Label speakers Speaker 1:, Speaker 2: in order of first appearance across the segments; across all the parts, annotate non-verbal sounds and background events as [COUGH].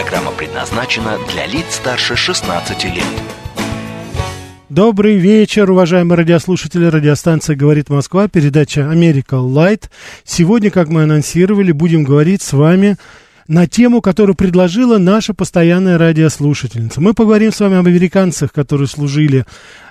Speaker 1: Программа предназначена для лиц старше 16 лет.
Speaker 2: Добрый вечер, уважаемые радиослушатели. Радиостанция «Говорит Москва», передача «Америка Лайт». Сегодня, как мы анонсировали, будем говорить с вами на тему, которую предложила наша постоянная радиослушательница. Мы поговорим с вами об американцах, которые служили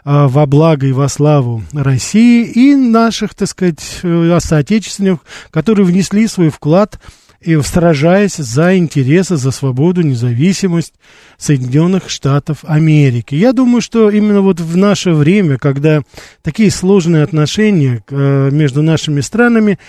Speaker 2: а, во благо и во славу России, и наших, так сказать, э, соотечественников, которые внесли свой вклад в и сражаясь за интересы, за свободу, независимость Соединенных Штатов Америки. Я думаю, что именно вот в наше время, когда такие сложные отношения э, между нашими странами,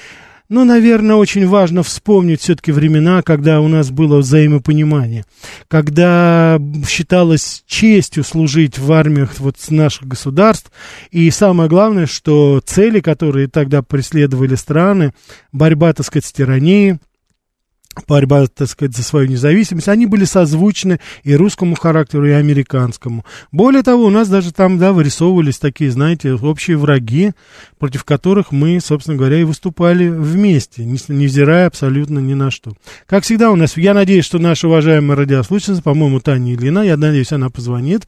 Speaker 2: ну, наверное, очень важно вспомнить все-таки времена, когда у нас было взаимопонимание, когда считалось честью служить в армиях вот наших государств, и самое главное, что цели, которые тогда преследовали страны, борьба, так сказать, с тиранией, борьба, так сказать, за свою независимость, они были созвучны и русскому характеру, и американскому. Более того, у нас даже там, да, вырисовывались такие, знаете, общие враги, против которых мы, собственно говоря, и выступали вместе, невзирая абсолютно ни на что. Как всегда у нас, я надеюсь, что наша уважаемая радиослушательница, по-моему, Таня Ильина, я надеюсь, она позвонит,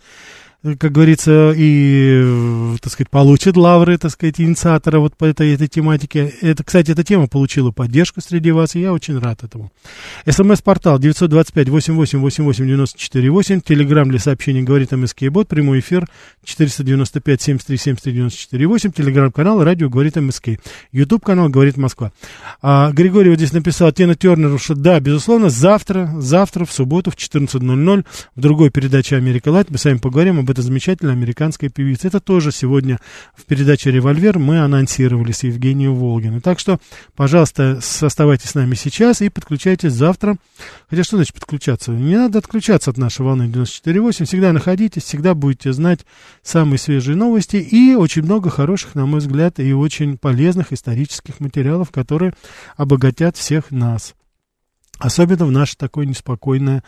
Speaker 2: как говорится, и, так сказать, получит лавры, так сказать, инициатора вот по этой, этой тематике. Это, кстати, эта тема получила поддержку среди вас, и я очень рад этому. СМС-портал 925-88-88-94-8, телеграмм для сообщений говорит МСК Бот, прямой эфир 495-73-73-94-8, телеграм-канал радио говорит МСК, ютуб канал говорит Москва. А, Григорий вот здесь написал, Тена Тернер, что да, безусловно, завтра, завтра, в субботу в 14.00 в другой передаче «Америка Лайт» мы с вами поговорим об этой замечательной американской певице. Это тоже сегодня в передаче «Револьвер» мы анонсировали с Евгением Волгиной. Так что, пожалуйста, оставайтесь с нами сейчас и подключайтесь завтра. Хотя что значит подключаться? Не надо отключаться от нашей волны 94.8. Всегда находитесь, всегда будете знать самые свежие новости и очень много хороших, на мой взгляд, и очень полезных исторических материалов, которые обогатят всех нас. Особенно в наше такое неспокойное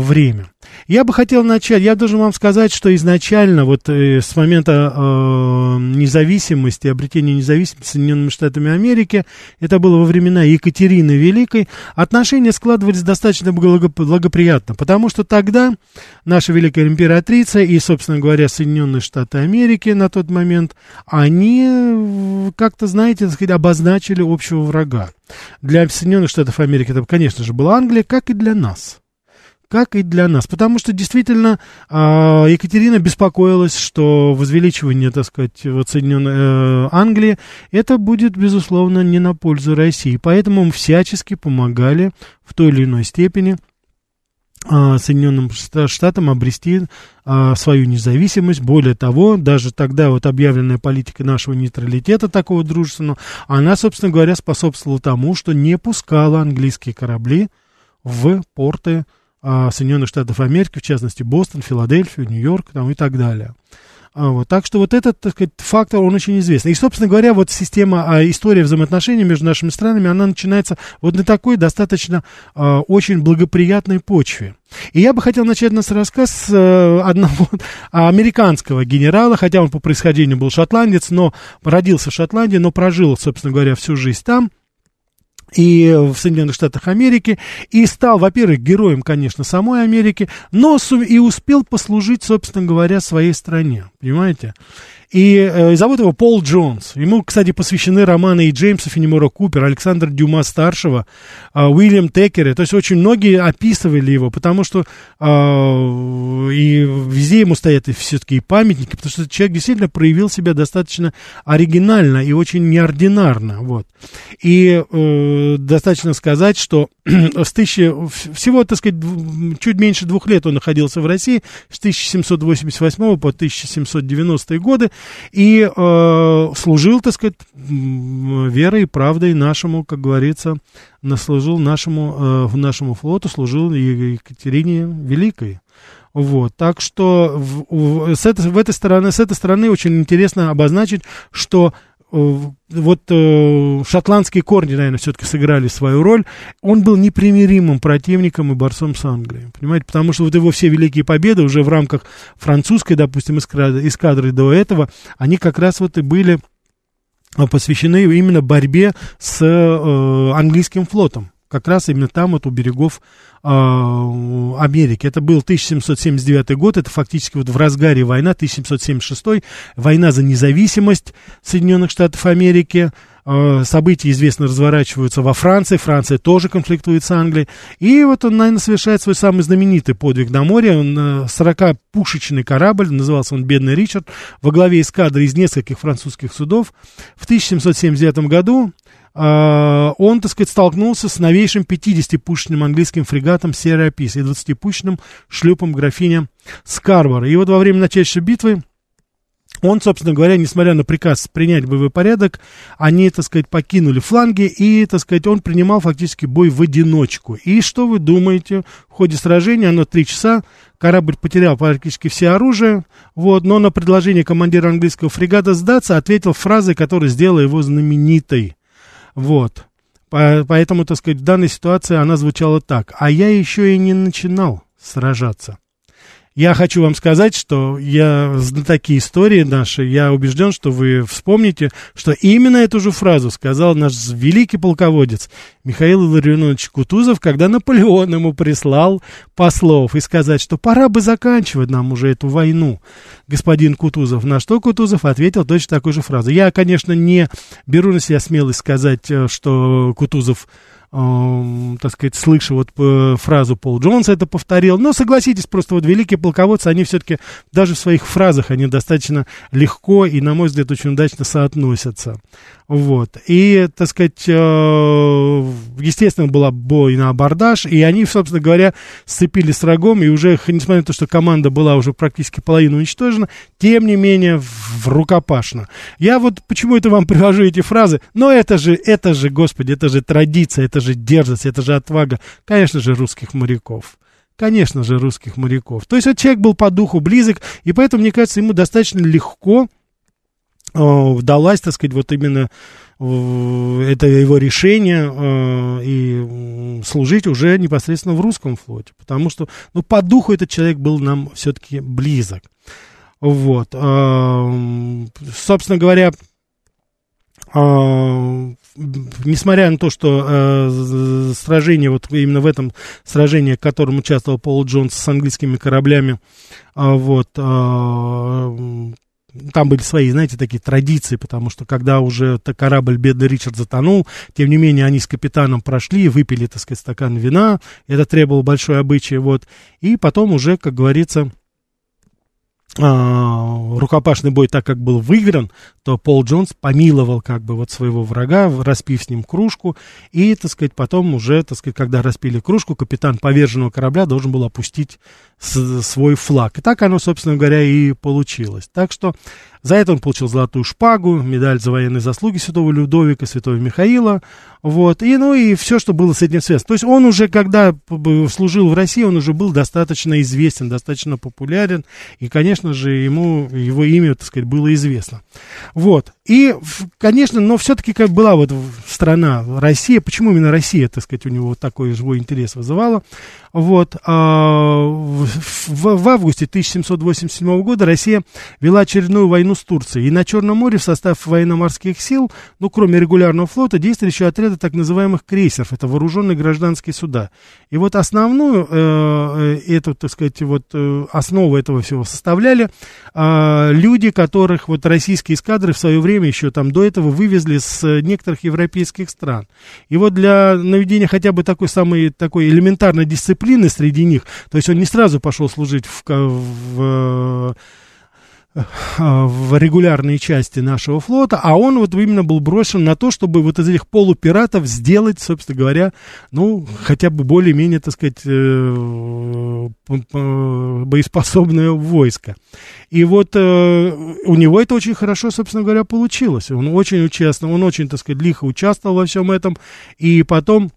Speaker 2: время. Я бы хотел начать, я должен вам сказать, что изначально, вот э, с момента э, независимости, обретения независимости Соединенными Штатами Америки, это было во времена Екатерины Великой, отношения складывались достаточно благоприятно, потому что тогда наша Великая Императрица и, собственно говоря, Соединенные Штаты Америки на тот момент, они э, как-то, знаете, так сказать, обозначили общего врага. Для Соединенных Штатов Америки это, конечно же, была Англия, как и для нас как и для нас. Потому что действительно а, Екатерина беспокоилась, что возвеличивание, так сказать, вот Соединенной э, Англии, это будет, безусловно, не на пользу России. Поэтому мы всячески помогали в той или иной степени а, Соединенным Штатам обрести а, свою независимость. Более того, даже тогда вот объявленная политика нашего нейтралитета такого дружественного, она, собственно говоря, способствовала тому, что не пускала английские корабли в порты а, Соединенных Штатов Америки, в частности Бостон, Филадельфию, Нью-Йорк там, и так далее. А, вот, так что вот этот, так сказать, фактор, он очень известный. И, собственно говоря, вот система, а, история взаимоотношений между нашими странами, она начинается вот на такой достаточно а, очень благоприятной почве. И я бы хотел начать наш рассказ с а, одного [LAUGHS] американского генерала, хотя он по происхождению был шотландец, но родился в Шотландии, но прожил, собственно говоря, всю жизнь там и в Соединенных Штатах Америки, и стал, во-первых, героем, конечно, самой Америки, но и успел послужить, собственно говоря, своей стране, понимаете? И э, зовут его Пол Джонс. Ему, кстати, посвящены романы и Джеймса Фенемора Купера, Александра Дюма старшего, э, Уильям Теккера. То есть очень многие описывали его, потому что э, и везде ему стоят все-таки и памятники, потому что человек действительно проявил себя достаточно оригинально и очень неординарно. Вот. И э, достаточно сказать, что [CLEARS THROAT] с тысячи, всего, так сказать, чуть меньше двух лет он находился в России, с 1788 по 1790 годы, и э, служил, так сказать, верой и правдой нашему, как говорится, наслужил нашему, э, нашему флоту, служил Екатерине Великой. Вот, так что в, в, с, этой, в этой стороны, с этой стороны очень интересно обозначить, что вот э, шотландские корни, наверное, все-таки сыграли свою роль. Он был непримиримым противником и борцом с Англией, понимаете, потому что вот его все великие победы уже в рамках французской, допустим, эскадры, эскадры до этого, они как раз вот и были посвящены именно борьбе с э, английским флотом как раз именно там, вот у берегов э, Америки. Это был 1779 год, это фактически вот в разгаре война, 1776, война за независимость Соединенных Штатов Америки. Э, события, известно, разворачиваются во Франции, Франция тоже конфликтует с Англией. И вот он, наверное, совершает свой самый знаменитый подвиг на море. Он 40-пушечный корабль, назывался он «Бедный Ричард», во главе эскадры из нескольких французских судов. В 1779 году а, он, так сказать, столкнулся с новейшим 50-пушечным английским фрегатом Серапис и 20-пушечным шлюпом графиня Скарбор. И вот во время начальшей битвы он, собственно говоря, несмотря на приказ принять боевой порядок, они, так сказать, покинули фланги, и, так сказать, он принимал фактически бой в одиночку. И что вы думаете? В ходе сражения, оно три часа, корабль потерял практически все оружие, вот, но на предложение командира английского фрегата сдаться ответил фразой, которая сделала его знаменитой. Вот. Поэтому, так сказать, в данной ситуации она звучала так. А я еще и не начинал сражаться. Я хочу вам сказать, что я знатоки истории нашей, я убежден, что вы вспомните, что именно эту же фразу сказал наш великий полководец Михаил Илларионович Кутузов, когда Наполеон ему прислал послов и сказать, что пора бы заканчивать нам уже эту войну, господин Кутузов. На что Кутузов ответил точно такой же фразой. Я, конечно, не беру на себя смелость сказать, э, что Кутузов э, так сказать, слыша вот э, фразу Пол Джонса это повторил. Но согласитесь, просто вот великие полководцы, они все-таки даже в своих фразах, они достаточно легко и, на мой взгляд, очень удачно соотносятся. Вот. И, так сказать, э, естественно, была бой на абордаж, и они, собственно говоря, сцепились с врагом, и уже, несмотря на то, что команда была уже практически половину уничтожена, тем не менее, в рукопашно. Я вот почему это вам [LAUGHS] привожу эти фразы, но это же, это же, господи, это же традиция, это же дерзость, это же отвага, конечно же, русских моряков. Конечно же, русских моряков. То есть, вот человек был по духу близок, и поэтому, мне кажется, ему достаточно легко вдалась, так сказать, вот именно это его решение э, и служить уже непосредственно в русском флоте, потому что, ну, по духу этот человек был нам все-таки близок. Вот. Э, собственно говоря, э, несмотря на то, что э, сражение, вот именно в этом сражении, в котором участвовал Пол Джонс с английскими кораблями, э, вот, э, там были свои, знаете, такие традиции, потому что когда уже корабль бедный Ричард затонул, тем не менее они с капитаном прошли, выпили, так сказать, стакан вина, это требовало большой обычай, вот, и потом уже, как говорится, а, рукопашный бой, так как был выигран, то Пол Джонс помиловал как бы вот своего врага, распив с ним кружку, и, так сказать, потом уже, так сказать, когда распили кружку, капитан поверженного корабля должен был опустить свой флаг. И так оно, собственно говоря, и получилось. Так что за это он получил золотую шпагу, медаль за военные заслуги святого Людовика, святого Михаила, вот, и, ну, и все, что было с этим связано. То есть он уже, когда служил в России, он уже был достаточно известен, достаточно популярен, и, конечно же, ему, его имя, так сказать, было известно. Вот, и, конечно, но все-таки как была вот страна Россия, почему именно Россия, так сказать, у него вот такой живой интерес вызывала, вот, а, в, в августе 1787 года Россия вела очередную войну с Турцией. И на Черном море в состав военно-морских сил, ну, кроме регулярного флота, действовали еще отряды так называемых крейсеров. Это вооруженные гражданские суда. И вот основную, э, э эту, так сказать, вот э, основу этого всего составляли э, люди, которых вот российские эскадры в свое время, еще там до этого, вывезли с некоторых европейских стран. И вот для наведения хотя бы такой самой, такой элементарной дисциплины среди них, то есть он не сразу пошел служить в, в в регулярные части нашего флота, а он вот именно был брошен на то, чтобы вот из этих полупиратов сделать, собственно говоря, ну, хотя бы более-менее, так сказать, э, боеспособное войско. И вот э, у него это очень хорошо, собственно говоря, получилось. Он очень участвовал, он очень, так сказать, лихо участвовал во всем этом, и потом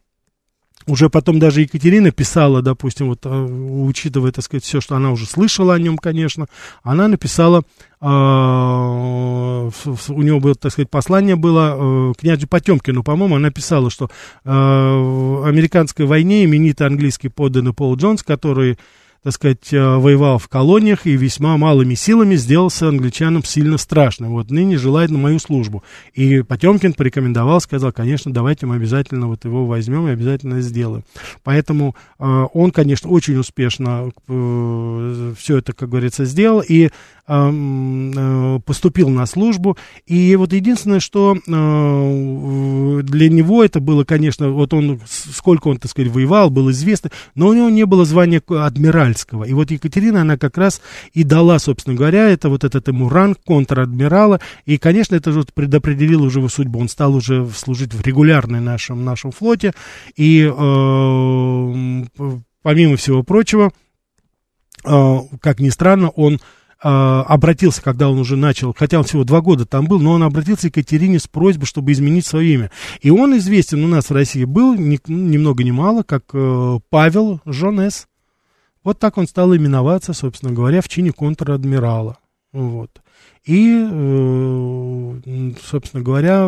Speaker 2: уже потом даже Екатерина писала, допустим, вот а, учитывая, так сказать, все, что она уже слышала о нем, конечно, она написала, э, у него было, так сказать, послание было э, князю Потемкину, по-моему, она писала, что э, в американской войне именитый английский подданный Пол Джонс, который так сказать, э, воевал в колониях и весьма малыми силами сделался англичанам сильно страшным. Вот ныне желает на мою службу. И Потемкин порекомендовал, сказал, конечно, давайте мы обязательно вот его возьмем и обязательно сделаем. Поэтому э, он, конечно, очень успешно э, все это, как говорится, сделал. И Э, поступил на службу. И вот единственное, что э, для него это было, конечно, вот он, сколько он, так сказать, воевал, был известно, но у него не было звания адмиральского. И вот Екатерина, она как раз и дала, собственно говоря, это вот этот ему ранг контр-адмирала. И, конечно, это вот предопределило уже его судьбу. Он стал уже служить в регулярной нашем, нашем флоте. И, э, помимо всего прочего, э, как ни странно, он а, обратился, когда он уже начал, хотя он всего два года там был, но он обратился к Екатерине с просьбой, чтобы изменить свое имя. И он известен у нас в России был ни, ни много ни мало, как э, Павел Жонес. Вот так он стал именоваться, собственно говоря, в чине контр-адмирала. Вот. И, э, собственно говоря,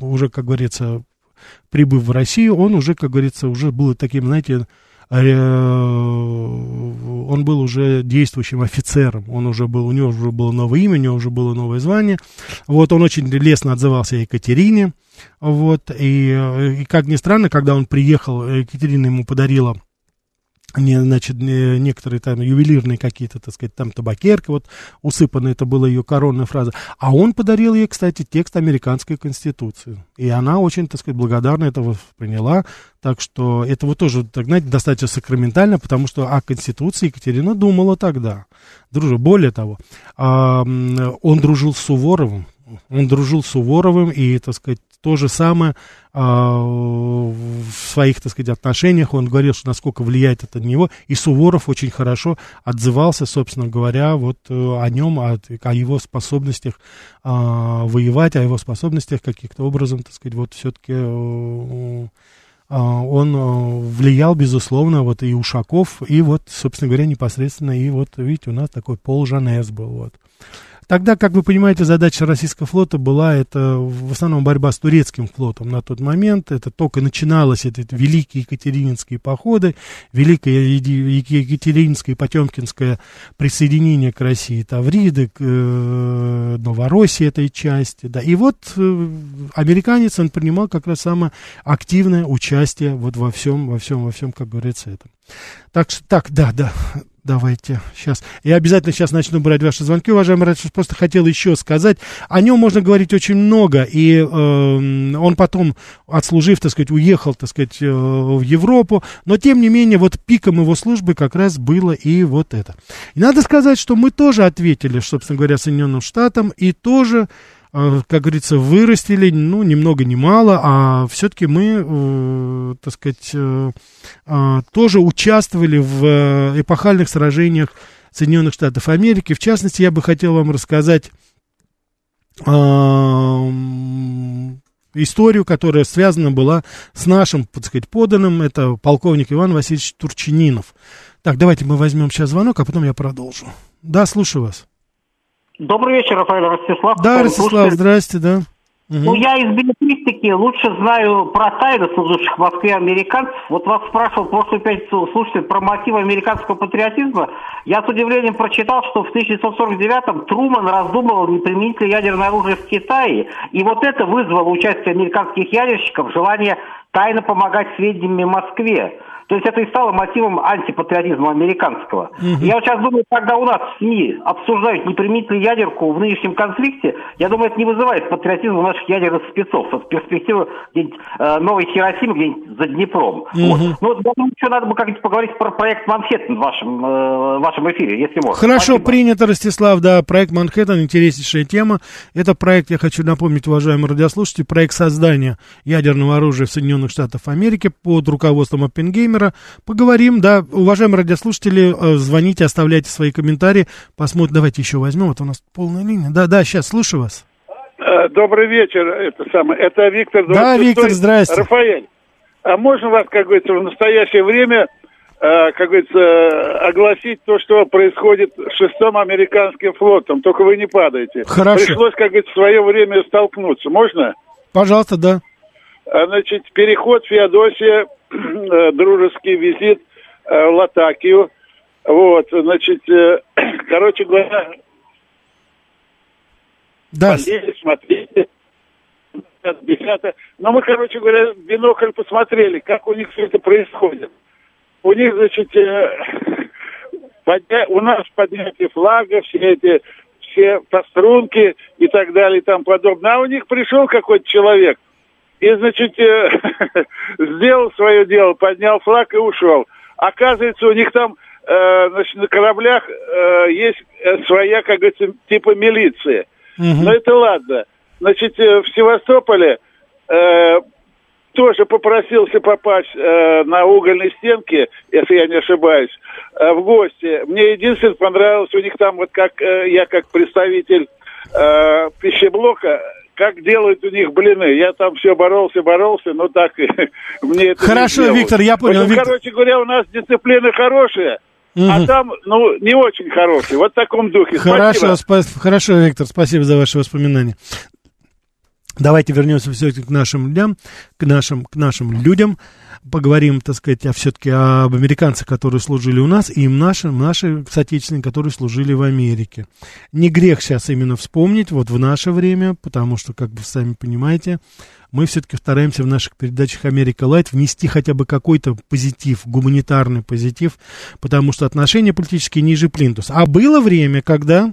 Speaker 2: уже, как говорится, прибыв в Россию, он уже, как говорится, уже был таким, знаете, он был уже действующим офицером, он уже был, у него уже было новое имя, у него уже было новое звание, вот, он очень лестно отзывался Екатерине, вот, и, и как ни странно, когда он приехал, Екатерина ему подарила не, значит, не, некоторые там ювелирные какие-то, так сказать, там табакерка, вот усыпанная, это была ее коронная фраза. А он подарил ей, кстати, текст американской конституции. И она очень, так сказать, благодарна этого приняла. Так что это вот тоже, так знаете, достаточно сакраментально, потому что о конституции Екатерина думала тогда. Дружи, более того, а, он дружил с Суворовым, он дружил с Суворовым, и, так сказать, то же самое а, в своих, так сказать, отношениях. Он говорил, что насколько влияет это на него. И Суворов очень хорошо отзывался, собственно говоря, вот э, о нем, о, о его способностях а, воевать, о его способностях каких-то образом, так сказать, вот все-таки э, а, он э, влиял, безусловно, вот и Ушаков, и вот, собственно говоря, непосредственно, и вот, видите, у нас такой Пол Жанес был, вот. Тогда, как вы понимаете, задача российского флота была это в основном борьба с турецким флотом на тот момент. Это только начиналось, это, это великие екатерининские походы, великое екатерининское и потемкинское присоединение к России Тавриды, к э, Новороссии этой части. Да. И вот э, американец, он принимал как раз самое активное участие вот во всем, во всем, во всем, как говорится, этом. Так что, так, да, да, Давайте, сейчас. Я обязательно сейчас начну брать ваши звонки, уважаемый Радио. Просто хотел еще сказать. О нем можно говорить очень много. И э, он потом, отслужив, так сказать, уехал, так сказать, э, в Европу. Но, тем не менее, вот пиком его службы как раз было и вот это. И надо сказать, что мы тоже ответили, собственно говоря, Соединенным Штатам. И тоже как говорится, вырастили, ну, ни много ни мало, а все-таки мы, э, так сказать, э, э, тоже участвовали в э, эпохальных сражениях Соединенных Штатов Америки. В частности, я бы хотел вам рассказать э, историю, которая связана была с нашим, так сказать, поданным, это полковник Иван Васильевич Турчининов. Так, давайте мы возьмем сейчас звонок, а потом я продолжу. Да, слушаю вас.
Speaker 3: Добрый вечер, Рафаэль Ростислав.
Speaker 2: Да, Ростислав, здрасте, да.
Speaker 3: Угу. Ну, я из билетристики лучше знаю про тайны служивших в Москве американцев. Вот вас спрашивал в прошлую пятницу слушатель про мотивы американского патриотизма. Я с удивлением прочитал, что в 1949-м Труман раздумывал, не применить ли ядерное оружие в Китае. И вот это вызвало участие американских ядерщиков, желание тайно помогать сведениями Москве. То есть это и стало мотивом антипатриотизма американского. Угу. Я вот сейчас думаю, когда у нас в СМИ обсуждают, не применить ли ядерку в нынешнем конфликте, я думаю, это не вызывает патриотизма наших ядерных спецов. Это перспектива где-нибудь э, новой Хиросимы где-нибудь за Днепром. Угу. Вот. Ну вот, я думаю, еще надо бы как-нибудь поговорить про проект Манхэттен в вашем, э, в вашем эфире, если можно.
Speaker 2: Хорошо, Спасибо. принято, Ростислав, да, проект Манхэттен, интереснейшая тема. Это проект, я хочу напомнить, уважаемые радиослушатели, проект создания ядерного оружия в Соединенных Штатах Америки под руководством Оппенгеймера Владимира. Поговорим, да. Уважаемые радиослушатели, э, звоните, оставляйте свои комментарии. Посмотрим. Давайте еще возьмем. Вот у нас полная линия. Да, да, сейчас, слушаю вас.
Speaker 4: Э, добрый вечер, это самое. Это Виктор.
Speaker 2: Да, Виктор, здрасте.
Speaker 4: Рафаэль. А можно вас, как говорится, в настоящее время, э, как говорится, огласить то, что происходит с шестым американским флотом? Только вы не падаете.
Speaker 2: Хорошо.
Speaker 4: Пришлось, как говорится, в свое время столкнуться. Можно?
Speaker 2: Пожалуйста, да.
Speaker 4: А, Значит, переход Феодосия, дружеский визит э, в Латакию. Вот, значит, э, [CLEARS THROAT] короче говоря,
Speaker 2: Да,
Speaker 4: болели, смотрели. Но мы, короче говоря, бинокль посмотрели, как у них все это происходит. У них, значит, э, [CLEARS THROAT] подня- у нас поднятие флага, все эти, все пострунки и так далее и тому подобное. А у них пришел какой-то человек и, значит, э, [LAUGHS] сделал свое дело, поднял флаг и ушел. Оказывается, у них там, э, значит, на кораблях э, есть э, своя, как говорится, типа милиция.
Speaker 2: Мгм.
Speaker 4: Но это ладно. Значит, э, в Севастополе э, тоже попросился попасть э, на угольной стенке, если я не ошибаюсь, э, в гости. Мне единственное понравилось, у них там вот как э, я как представитель э, пищеблока, как делают у них блины. Я там все боролся, боролся, но так [LAUGHS] мне это
Speaker 2: Хорошо. Виктор, я понял,
Speaker 4: Поэтому,
Speaker 2: Виктор.
Speaker 4: короче говоря, у нас дисциплина хорошая, а
Speaker 2: Мгм.
Speaker 4: там, ну, не очень хорошая. Вот в таком духе.
Speaker 2: Хорошо,
Speaker 4: Спасибо.
Speaker 2: спа- хорошо, Виктор, спасибо за ваши воспоминания. Давайте вернемся все-таки к нашим людям, к нашим, к нашим людям. Поговорим, так сказать, о, все-таки об американцах, которые служили у нас, и им нашим, наши соотечественники, которые служили в Америке. Не грех сейчас именно вспомнить, вот в наше время, потому что, как вы сами понимаете, мы все-таки стараемся в наших передачах Америка Лайт внести хотя бы какой-то позитив, гуманитарный позитив, потому что отношения политические ниже плинтуса. А было время, когда а,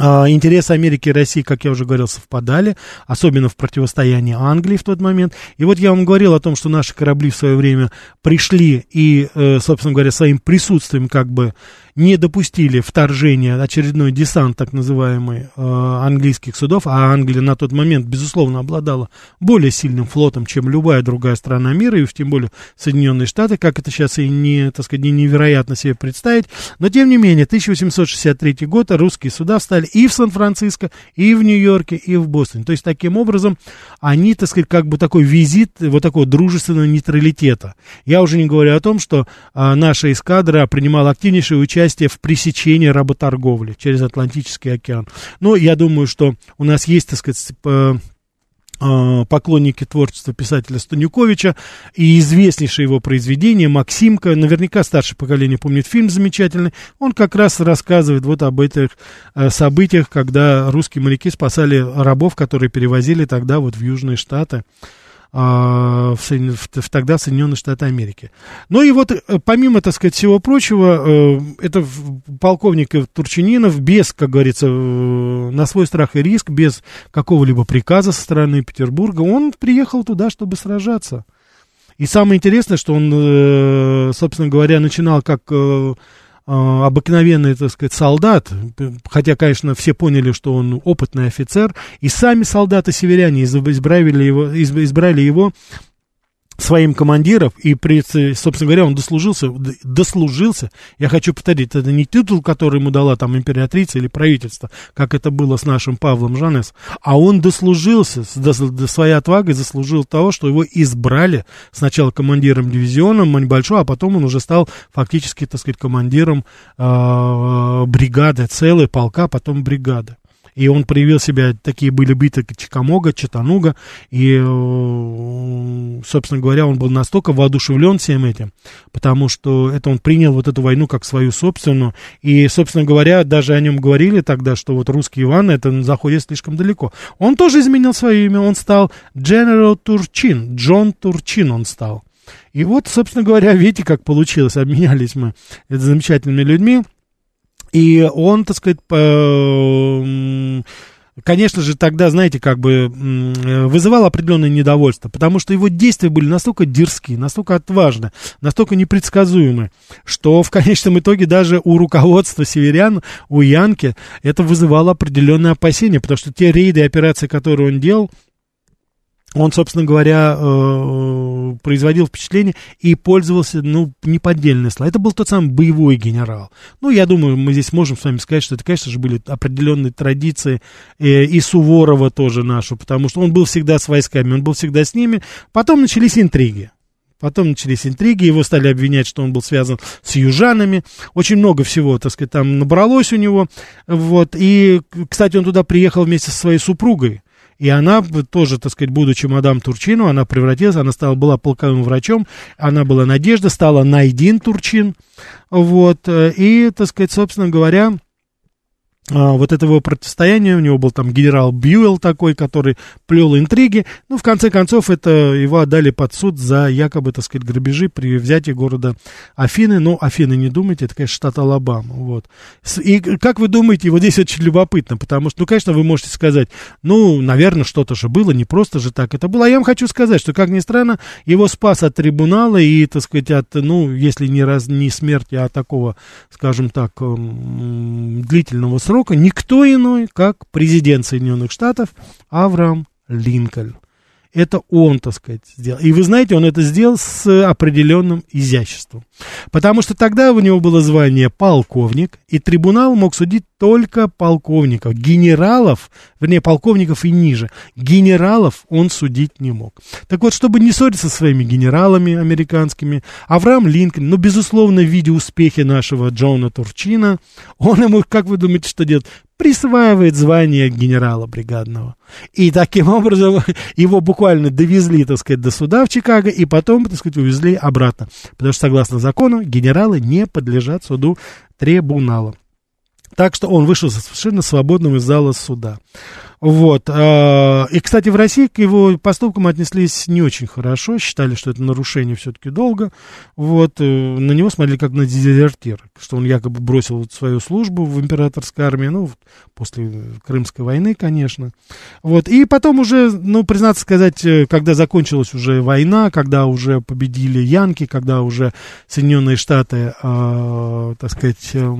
Speaker 2: Интересы Америки и России, как я уже говорил, совпадали, особенно в противостоянии Англии в тот момент. И вот я вам говорил о том, что наши корабли в свое время пришли и, э, собственно говоря, своим присутствием как бы не допустили вторжения, очередной десант, так называемый, э, английских судов, а Англия на тот момент, безусловно, обладала более сильным флотом, чем любая другая страна мира, и уж тем более Соединенные Штаты, как это сейчас и не, так сказать, не невероятно себе представить. Но, тем не менее, 1863 год русские суда встали и в Сан-Франциско, и в Нью-Йорке, и в Бостоне. То есть, таким образом, они, так сказать, как бы такой визит вот такого дружественного нейтралитета. Я уже не говорю о том, что а, наша эскадра принимала активнейшее участие в пресечении работорговли через Атлантический океан. Но я думаю, что у нас есть, так сказать, п- а, поклонники творчества писателя Станюковича и известнейшее его произведение «Максимка». Наверняка старшее поколение помнит фильм замечательный. Он как раз рассказывает вот об этих э, событиях, когда русские моряки спасали рабов, которые перевозили тогда вот в Южные Штаты Соедин- в- в тогда Соединенные Штаты Америки. Ну и вот, э, помимо, так сказать, всего прочего, э, это полковник Турчининов без, как говорится, э, на свой страх и риск, без какого-либо приказа со стороны Петербурга, он приехал туда, чтобы сражаться. И самое интересное, что он, собственно говоря, начинал как обыкновенный, так сказать, солдат, хотя, конечно, все поняли, что он опытный офицер, и сами солдаты-северяне из- избрали его, из- избрали его своим командиром, и, при, собственно говоря, он дослужился, дослужился, я хочу повторить, это не титул, который ему дала там императрица или правительство, как это было с нашим Павлом Жанес, а он дослужился, своей отвагой заслужил того, что его избрали сначала командиром дивизиона небольшого, а потом он уже стал фактически, так сказать, командиром э, бригады, целой полка, потом бригады. И он проявил себя, такие были биты Чикамога, Чатануга, и, э, собственно говоря, он был настолько воодушевлен всем этим, потому что это он принял вот эту войну как свою собственную, и, собственно говоря, даже о нем говорили тогда, что вот русский Иван, это заходит слишком далеко. Он тоже изменил свое имя, он стал General Турчин, Джон Турчин он стал. И вот, собственно говоря, видите, как получилось, обменялись мы замечательными людьми, и он, так сказать, конечно же, тогда, знаете, как бы вызывал определенное недовольство, потому что его действия были настолько дерзкие, настолько отважны, настолько непредсказуемы, что в конечном итоге даже у руководства северян, у Янки, это вызывало определенное опасение, потому что те рейды и операции, которые он делал, он, собственно говоря, э, производил впечатление и пользовался, ну, неподдельное слово. Это был тот самый боевой генерал. Ну, я думаю, мы здесь можем с вами сказать, что это, конечно же, были определенные традиции э, и Суворова тоже нашу, потому что он был всегда с войсками, он был всегда с ними. Потом начались интриги. Потом начались интриги, его стали обвинять, что он был связан с южанами. Очень много всего, так сказать, там набралось у него. Вот. И, кстати, он туда приехал вместе со своей супругой. И она тоже, так сказать, будучи мадам Турчину, она превратилась, она стала, была полковым врачом, она была Надежда, стала Найдин Турчин, вот, э, и, так сказать, собственно говоря, вот этого противостояния, у него был там генерал Бьюэлл такой, который плел интриги, ну, в конце концов, это его отдали под суд за якобы, так сказать, грабежи при взятии города Афины, но Афины, не думайте, это, конечно, штат Алабама, вот. И как вы думаете, вот здесь очень любопытно, потому что, ну, конечно, вы можете сказать, ну, наверное, что-то же было, не просто же так это было, а я вам хочу сказать, что, как ни странно, его спас от трибунала и, так сказать, от, ну, если не, раз, не смерти, а такого, скажем так, длительного срока, срока никто иной, как президент Соединенных Штатов Авраам Линкольн. Это он, так сказать, сделал. И вы знаете, он это сделал с определенным изяществом. Потому что тогда у него было звание полковник, и трибунал мог судить только полковников. Генералов, вернее, полковников и ниже, генералов он судить не мог. Так вот, чтобы не ссориться со своими генералами американскими, Авраам Линкольн, ну, безусловно, видя успехи нашего Джона Турчина, он ему, как вы думаете, что делает? Присваивает звание генерала бригадного. И таким образом [LAUGHS] его буквально довезли, так сказать, до суда в Чикаго, и потом, так сказать, увезли обратно. Потому что, согласно закону, генералы не подлежат суду трибунала. Так что он вышел совершенно свободным из зала суда. Вот. А, и, кстати, в России к его поступкам отнеслись не очень хорошо, считали, что это нарушение все-таки долго. Вот. Э, на него смотрели как на дезертира, что он якобы бросил свою службу в императорской армии, ну, после Крымской войны, конечно. Вот. И потом уже, ну, признаться сказать, э, когда закончилась уже война, когда уже победили Янки, когда уже Соединенные Штаты, э, так сказать, э,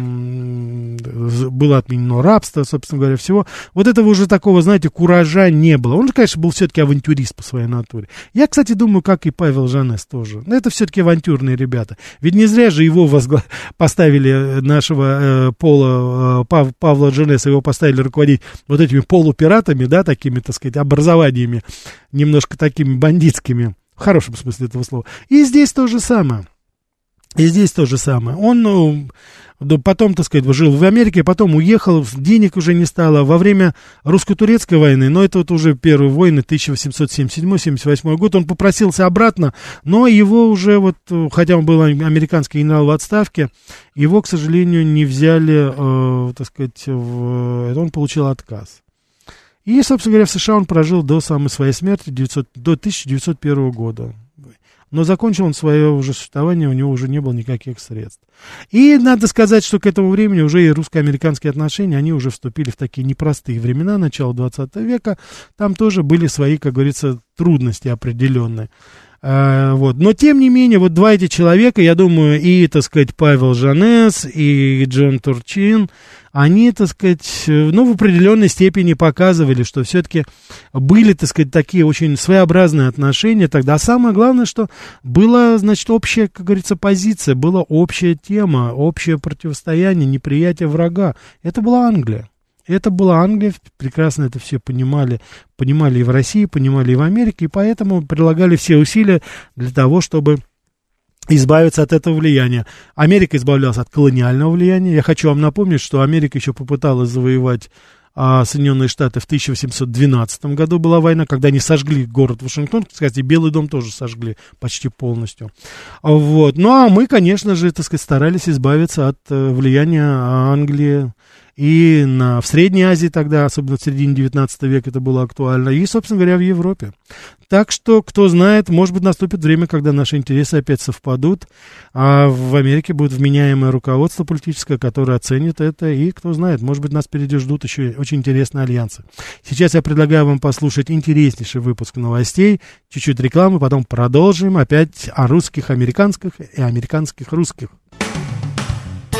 Speaker 2: было отменено рабство, собственно говоря, всего, вот этого уже такого такого, знаете, куража не было. Он, конечно, был все-таки авантюрист по своей натуре. Я, кстати, думаю, как и Павел Жанес тоже. Но это все-таки авантюрные ребята. Ведь не зря же его возгла... [LAUGHS] поставили, э, нашего э, Пола, э, Пав... Павла Жанеса, его поставили руководить вот этими полупиратами, да, такими, так сказать, образованиями, немножко такими бандитскими. В хорошем смысле этого слова. И здесь то же самое. И здесь то же самое. Он ну, потом, так сказать, жил в Америке, потом уехал, денег уже не стало. Во время русско-турецкой войны, но это вот уже первые войны, 1877-78 год, он попросился обратно, но его уже вот, хотя он был американский генерал в отставке, его, к сожалению, не взяли, э, так сказать, в, он получил отказ. И, собственно говоря, в США он прожил до самой своей смерти, 900, до 1901 года но закончил он свое уже существование, у него уже не было никаких средств. И надо сказать, что к этому времени уже и русско-американские отношения, они уже вступили в такие непростые времена, начала 20 века, там тоже были свои, как говорится, трудности определенные. А, вот. Но, тем не менее, вот два эти человека, я думаю, и, так сказать, Павел Жанес, и Джон Турчин, они, так сказать, ну, в определенной степени показывали, что все-таки были, так сказать, такие очень своеобразные отношения тогда. А самое главное, что была, значит, общая, как говорится, позиция, была общая тема, общее противостояние, неприятие врага. Это была Англия. Это была Англия, прекрасно это все понимали, понимали и в России, понимали и в Америке, и поэтому прилагали все усилия для того, чтобы избавиться от этого влияния. Америка избавлялась от колониального влияния. Я хочу вам напомнить, что Америка еще попыталась завоевать а, Соединенные Штаты в 1812 году была война, когда они сожгли город Вашингтон, кстати, Белый дом тоже сожгли почти полностью. Вот. Ну, а мы, конечно же, так сказать, старались избавиться от э, влияния Англии, и на, в Средней Азии тогда, особенно в середине 19 века это было актуально, и, собственно говоря, в Европе. Так что, кто знает, может быть, наступит время, когда наши интересы опять совпадут, а в Америке будет вменяемое руководство политическое, которое оценит это, и, кто знает, может быть, нас впереди еще очень интересные альянсы. Сейчас я предлагаю вам послушать интереснейший выпуск новостей, чуть-чуть рекламы, потом продолжим опять о русских американских и американских русских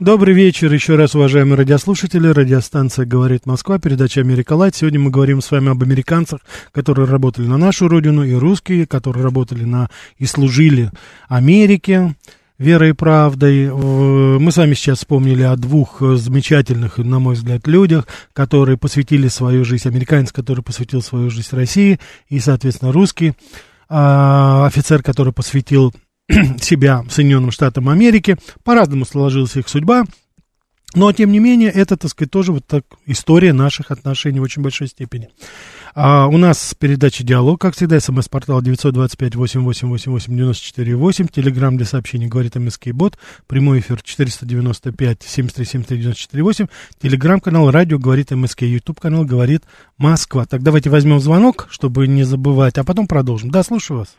Speaker 2: Добрый вечер еще раз, уважаемые радиослушатели. Радиостанция «Говорит Москва», передача «Америка Light». Сегодня мы говорим с вами об американцах, которые работали на нашу родину, и русские, которые работали на и служили Америке верой и правдой. Мы с вами сейчас вспомнили о двух замечательных, на мой взгляд, людях, которые посвятили свою жизнь, американец, который посвятил свою жизнь России, и, соответственно, русский а, офицер, который посвятил [CLEARS THROAT] себя Соединенным Штатам Америки. По-разному сложилась их судьба. Но, тем не менее, это, так сказать, тоже вот так история наших отношений в очень большой степени. А у нас передача «Диалог», как всегда, смс-портал 925-8888-94-8, телеграмм для сообщений «Говорит МСК Бот», прямой эфир 495-7373-94-8, телеграмм-канал «Радио Говорит МСК», ютуб-канал «Говорит Москва». Так, давайте возьмем звонок, чтобы не забывать, а потом продолжим. Да, слушаю вас.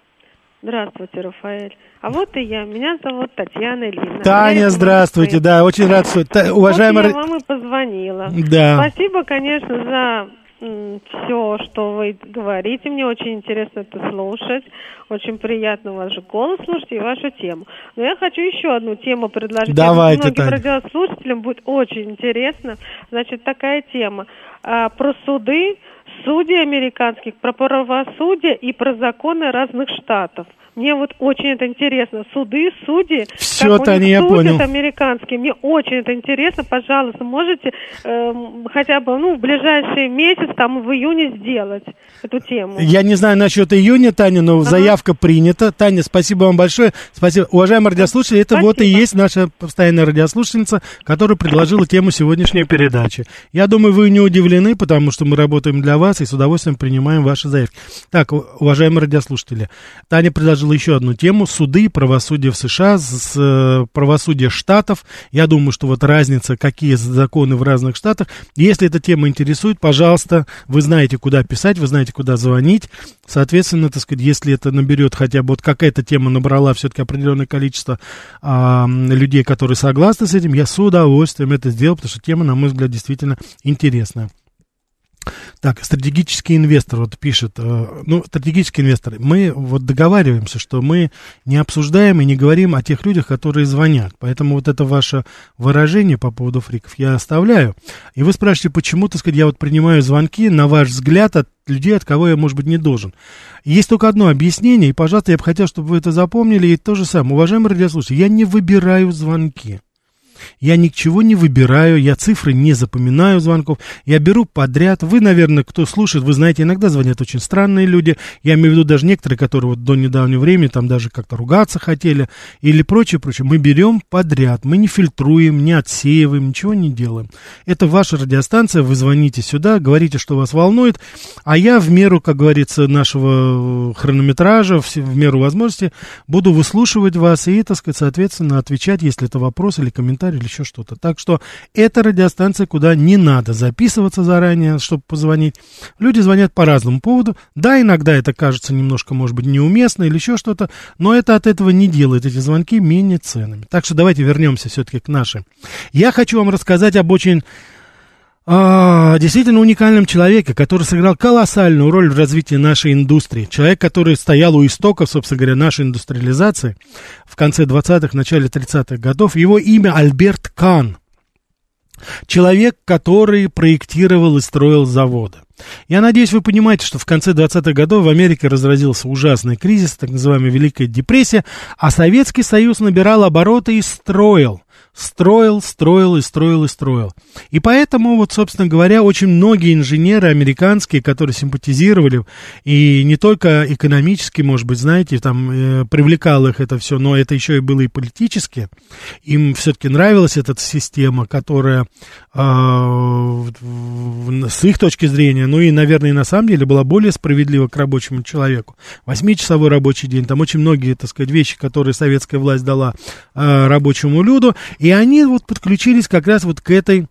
Speaker 5: Здравствуйте, Рафаэль. А вот и я. Меня зовут Татьяна Ильина.
Speaker 2: Таня, здравствуйте. Да, очень рад, что... Та, уважаемая...
Speaker 5: Вот я вам и позвонила.
Speaker 2: Да.
Speaker 5: Спасибо, конечно, за все, что вы говорите. Мне очень интересно это слушать. Очень приятно ваш голос слушать и вашу тему. Но я хочу еще одну тему предложить.
Speaker 2: Давайте,
Speaker 5: Многим
Speaker 2: Таня.
Speaker 5: радиослушателям будет очень интересно. Значит, такая тема. А, про суды, судей американских, про правосудие и про законы разных штатов. Мне вот очень это интересно. Суды, судьи,
Speaker 2: Всё,
Speaker 5: как у них
Speaker 2: я понял.
Speaker 5: американские. Мне очень это интересно. Пожалуйста, можете эм, хотя бы ну, в ближайший месяц, там в июне сделать эту тему.
Speaker 2: Я не знаю насчет июня, Таня, но заявка принята. Таня, спасибо вам большое. Спасибо. Уважаемые радиослушатели, это вот и
Speaker 5: Спасибо.
Speaker 2: есть наша постоянная радиослушательница, которая предложила тему сегодняшней передачи. Я думаю, вы не удивлены, потому что мы работаем для вас и с удовольствием принимаем ваши заявки. Так, уважаемые радиослушатели, Таня предложила еще одну тему. Суды правосудие в США, с, с, э, правосудие штатов. Я думаю, что вот разница, какие законы в разных штатах. Если эта тема интересует, пожалуйста, вы знаете, куда писать, вы знаете, куда звонить. Соответственно, так сказать, если это наберет хотя бы вот какая-то тема набрала все-таки определенное количество а, людей, которые согласны с этим, я с удовольствием это сделал, потому что тема, на мой взгляд, действительно интересная. Так, стратегический инвестор вот пишет, э, ну, стратегический инвестор, мы вот договариваемся, что мы не обсуждаем и не говорим о тех людях, которые звонят. Поэтому вот это ваше выражение по поводу фриков я оставляю. И вы спрашиваете, почему, так сказать, я вот принимаю звонки, на ваш взгляд, от людей, от кого я, может быть, не должен. Есть только одно объяснение, и, пожалуйста, я бы хотел, чтобы вы это запомнили, и то же самое. Уважаемые радиослушатели, я не выбираю звонки. Я ни к чего не выбираю, я цифры не запоминаю звонков, я беру подряд. Вы, наверное, кто слушает, вы знаете, иногда звонят очень странные люди. Я имею в виду даже некоторые, которые вот до недавнего времени там даже как-то ругаться хотели или прочее, прочее. Мы берем подряд, мы не фильтруем, не отсеиваем, ничего не делаем. Это ваша радиостанция, вы звоните сюда, говорите, что вас волнует, а я в меру, как говорится, нашего э, хронометража, в меру возможности, буду выслушивать вас и, так сказать, соответственно, отвечать, если это вопрос или комментарий или еще что-то. Так что это радиостанция, куда не надо записываться заранее, чтобы позвонить. Люди звонят по разному поводу. Да, иногда это кажется немножко, может быть, неуместно или еще что-то, но это от этого не делает эти звонки менее ценными. Так что давайте вернемся все-таки к нашим. Я хочу вам рассказать об очень а, действительно уникальном человеке, который сыграл колоссальную роль в развитии нашей индустрии. Человек, который стоял у истоков, собственно говоря, нашей индустриализации в конце 20-х, начале 30-х годов. Его имя Альберт Кан. Человек, который проектировал и строил заводы. Я надеюсь, вы понимаете, что в конце 20-х годов в Америке разразился ужасный кризис, так называемая Великая депрессия, а Советский Союз набирал обороты и строил. Строил, строил и строил и строил. И поэтому, вот, собственно говоря, очень многие инженеры американские, которые симпатизировали, и не только экономически, может быть, знаете, там э, привлекало их это все, но это еще и было и политически. Им все-таки нравилась эта система, которая э, с их точки зрения, ну и, наверное, и на самом деле была более справедлива к рабочему человеку. Восьмичасовой рабочий день, там очень многие, так сказать, вещи, которые советская власть дала э, рабочему люду, и они вот подключились как раз вот к этой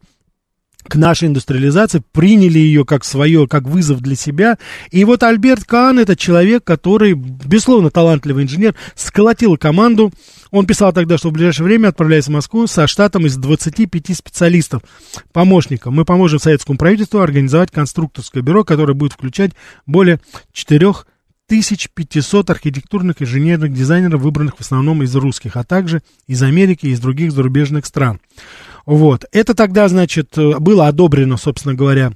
Speaker 2: к нашей индустриализации, приняли ее как свое, как вызов для себя. И вот Альберт Каан, это человек, который, безусловно, талантливый инженер, сколотил команду. Он писал тогда, что в ближайшее время отправляется в Москву со штатом из 25 специалистов, помощников. Мы поможем советскому правительству организовать конструкторское бюро, которое будет включать более 4 1500 архитектурных инженерных дизайнеров, выбранных в основном из русских, а также из Америки и из других зарубежных стран. Вот. Это тогда, значит, было одобрено, собственно говоря,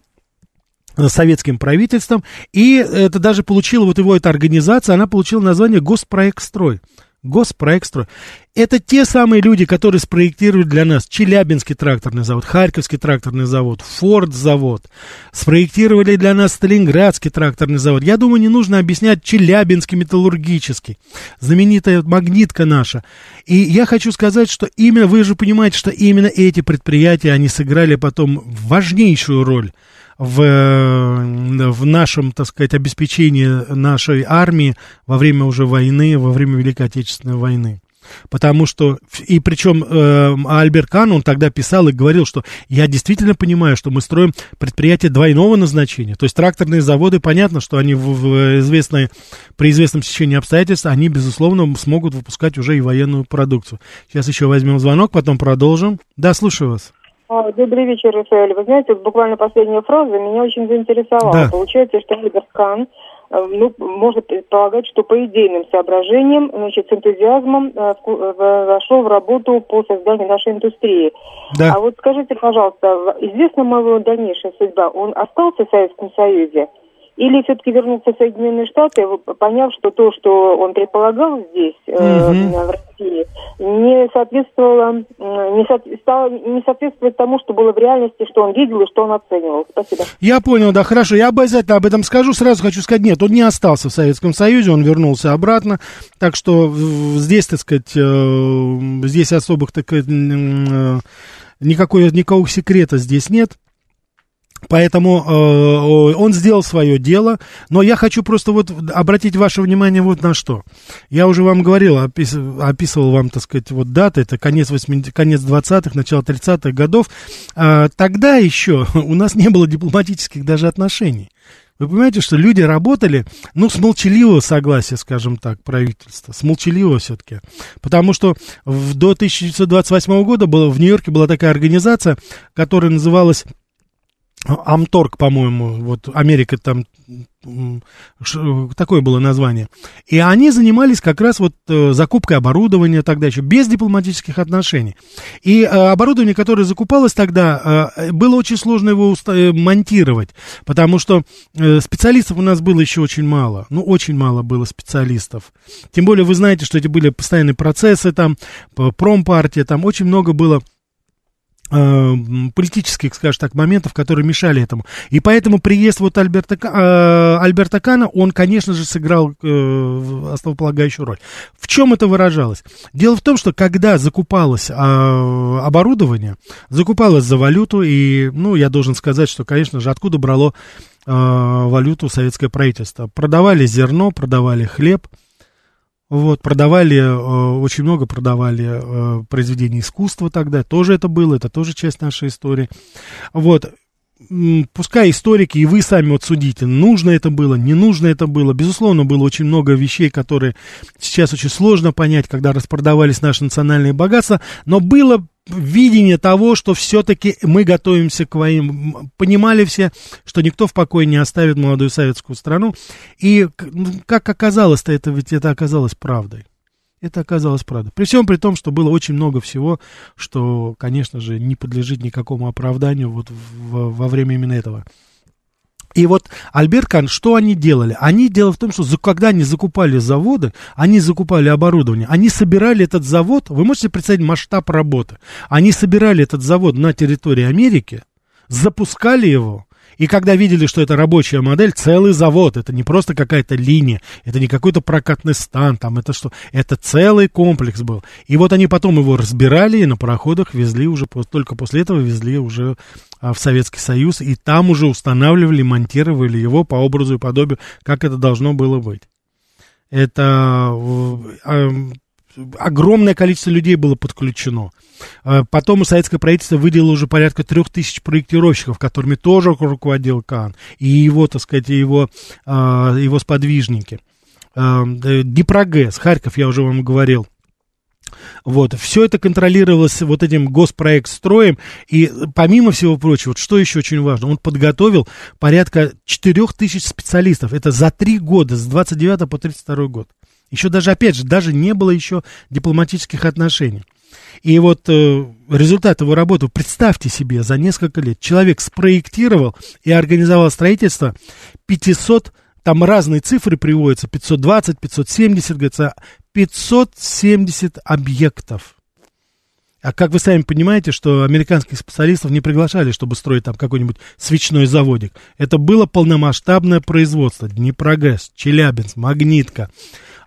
Speaker 2: советским правительством, и это даже получила вот его эта организация, она получила название «Госпроект строй». Госпроэкстро. Это те самые люди, которые спроектируют для нас Челябинский тракторный завод, Харьковский тракторный завод, Форд завод, спроектировали для нас Сталинградский тракторный завод. Я думаю, не нужно объяснять Челябинский металлургический, знаменитая магнитка наша. И я хочу сказать, что именно, вы же понимаете, что именно эти предприятия, они сыграли потом важнейшую роль в, в нашем, так сказать, обеспечении нашей армии во время уже войны, во время Великой Отечественной войны. Потому что, и причем э, Альберт Кан, он тогда писал и говорил, что я действительно понимаю, что мы строим предприятие двойного назначения. То есть тракторные заводы, понятно, что они в, в известной, при известном течении обстоятельств, они, безусловно, смогут выпускать уже и военную продукцию. Сейчас еще возьмем звонок, потом продолжим. Да, слушаю вас.
Speaker 6: Добрый вечер, Рафаэль. Вы знаете, вот буквально последняя фраза меня очень заинтересовала. Да. Получается, что Альберт Кан э, ну, может предполагать, что по идейным соображениям, значит, с энтузиазмом э, вошел в работу по созданию нашей индустрии. Да. А вот скажите, пожалуйста, известна моя дальнейшая судьба? Он остался в Советском Союзе? Или все-таки вернулся в Соединенные Штаты, поняв, что то, что он предполагал здесь, э, в России, не соответствовало, не, со, стало, не соответствует тому, что было в реальности, что он видел и что он оценивал. Спасибо.
Speaker 2: Я понял, да, хорошо. Я обязательно об этом скажу. Сразу хочу сказать, нет, он не остался в Советском Союзе, он вернулся обратно. Так что здесь, так сказать, э, здесь особых так, э, никакой, никакого секрета здесь нет. Поэтому э, он сделал свое дело, но я хочу просто вот обратить ваше внимание вот на что. Я уже вам говорил, опис, описывал вам, так сказать, вот даты, это конец, 80, конец 20-х, начало 30-х годов. А, тогда еще [LAUGHS] у нас не было дипломатических даже отношений. Вы понимаете, что люди работали, ну, с молчаливого согласия, скажем так, правительства, с молчаливого все-таки. Потому что в, до 1928 года было, в Нью-Йорке была такая организация, которая называлась Амторг, по-моему, вот Америка там, такое было название. И они занимались как раз вот э, закупкой оборудования тогда еще, без дипломатических отношений. И э, оборудование, которое закупалось тогда, э, было очень сложно его монтировать, потому что специалистов у нас было еще очень мало, ну, очень мало было специалистов. Тем более вы знаете, что эти были постоянные процессы там, промпартия, там очень много было политических, скажем так, моментов, которые мешали этому. И поэтому приезд вот Альберта, э, Альберта Кана, он, конечно же, сыграл э, основополагающую роль. В чем это выражалось? Дело в том, что когда закупалось э, оборудование, закупалось за валюту, и, ну, я должен сказать, что, конечно же, откуда брало э, валюту советское правительство? Продавали зерно, продавали хлеб, вот, продавали, э, очень много продавали э, произведений искусства тогда, тоже это было, это тоже часть нашей истории. Вот, пускай историки и вы сами вот судите, нужно это было, не нужно это было. Безусловно, было очень много вещей, которые сейчас очень сложно понять, когда распродавались наши национальные богатства, но было видение того, что все-таки мы готовимся к войне. Понимали все, что никто в покое не оставит молодую советскую страну. И ну, как оказалось-то, это ведь это оказалось правдой. Это оказалось правдой. При всем при том, что было очень много всего, что, конечно же, не подлежит никакому оправданию вот в, во время именно этого и вот Альберт Кан, что они делали? Они, дело в том, что когда они закупали заводы, они закупали оборудование, они собирали этот завод, вы можете представить масштаб работы, они собирали этот завод на территории Америки, запускали его, и когда видели, что это рабочая модель, целый завод, это не просто какая-то линия, это не какой-то прокатный стан, там это что, это целый комплекс был. И вот они потом его разбирали и на пароходах везли уже, только после этого везли уже а, в Советский Союз, и там уже устанавливали, монтировали его по образу и подобию, как это должно было быть. Это огромное количество людей было подключено. А, потом советское правительство выделило уже порядка трех тысяч проектировщиков, которыми тоже руководил Кан, и его, так сказать, его, а, его сподвижники. А, Днепрогэс, Харьков, я уже вам говорил. Вот, все это контролировалось вот этим госпроект строем, и помимо всего прочего, что еще очень важно, он подготовил порядка 4000 специалистов, это за три года, с 29 по 32 год. Еще даже, опять же, даже не было еще дипломатических отношений. И вот э, результат его работы, представьте себе, за несколько лет человек спроектировал и организовал строительство 500, там разные цифры приводятся, 520, 570, говорится, 570 объектов. А как вы сами понимаете, что американских специалистов не приглашали, чтобы строить там какой-нибудь свечной заводик. Это было полномасштабное производство. Днепрогресс, Челябинск, Магнитка,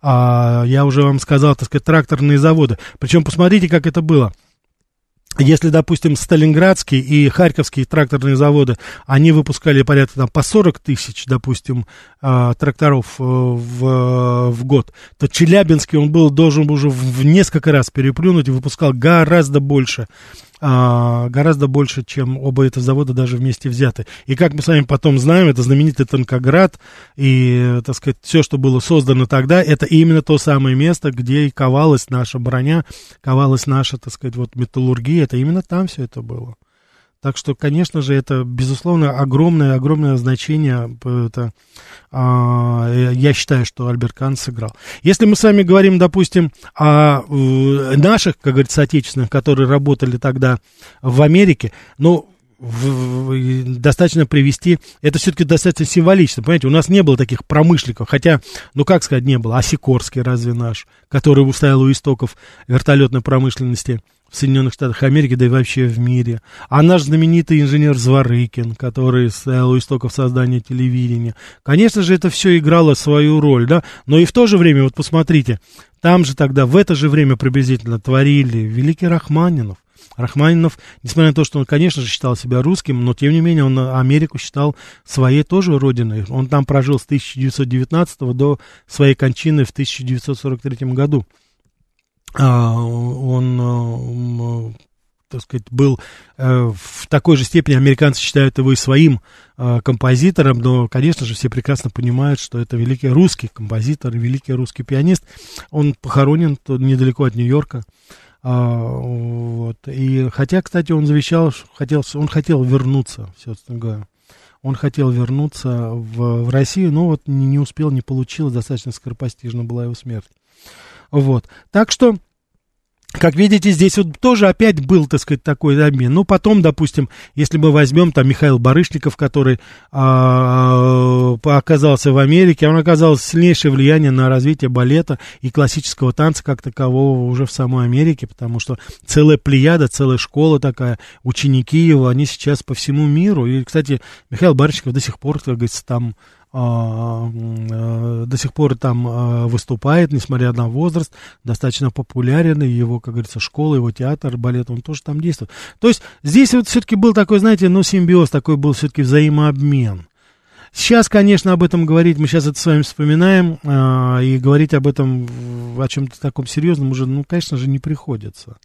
Speaker 2: а, я уже вам сказал, так сказать, тракторные заводы. Причем посмотрите, как это было. Если, допустим, Сталинградские и Харьковские тракторные заводы, они выпускали порядка там, по 40 тысяч, допустим, э, тракторов э, в, в год, то Челябинский он был должен уже в несколько раз переплюнуть и выпускал гораздо больше а, гораздо больше, чем оба этих завода даже вместе взяты. И как мы с вами потом знаем, это знаменитый Танкоград, и, так сказать, все, что было создано тогда, это именно то самое место, где и ковалась наша броня, ковалась наша, так сказать, вот металлургия, это именно там все это было. Так что, конечно же, это, безусловно, огромное, огромное значение. Это, а, я считаю, что Альберт Кан сыграл. Если мы с вами говорим, допустим, о наших, как говорится, отечественных, которые работали тогда в Америке, ну, в, в, достаточно привести, это все-таки достаточно символично, понимаете, у нас не было таких промышленников, хотя, ну как сказать, не было, а Сикорский разве наш, который устоял у истоков вертолетной промышленности, в Соединенных Штатах Америки, да и вообще в мире. А наш знаменитый инженер Зворыкин, который стоял у истоков создания телевидения. Конечно же, это все играло свою роль, да, но и в то же время, вот посмотрите, там же тогда, в это же время приблизительно творили великий Рахманинов. Рахманинов, несмотря на то, что он, конечно же, считал себя русским, но, тем не менее, он Америку считал своей тоже родиной. Он там прожил с 1919 до своей кончины в 1943 году. А, он, э, так сказать, был э, в такой же степени, американцы считают его и своим композитором, но, конечно же, все прекрасно понимают, что это великий русский композитор, великий русский пианист. Он похоронен недалеко от Нью-Йорка. А, вот. И хотя, кстати, он завещал, хотел, он хотел вернуться, собственно говоря. Он хотел вернуться в, в Россию, но вот не, не успел, не получилось, достаточно скоропостижно была его смерть. Вот. Так что, как видите, здесь вот тоже опять был, так сказать, такой обмен. Ну, потом, допустим, если мы возьмем там Михаил Барышников, который а, оказался в Америке, он оказал сильнейшее влияние на развитие балета и классического танца как такового уже в самой Америке, потому что целая плеяда, целая школа такая, ученики его, они сейчас по всему миру. И, кстати, Михаил Барышников до сих пор, как говорится, там до сих пор там а, выступает, несмотря на возраст, достаточно популярен, и его, как говорится, школа, его театр, балет, он тоже там действует. То есть здесь вот все-таки был такой, знаете, ну, симбиоз, такой был все-таки взаимообмен. Сейчас, конечно, об этом говорить, мы сейчас это с вами вспоминаем, э, и говорить об этом, о чем-то таком серьезном уже, ну, конечно же, не приходится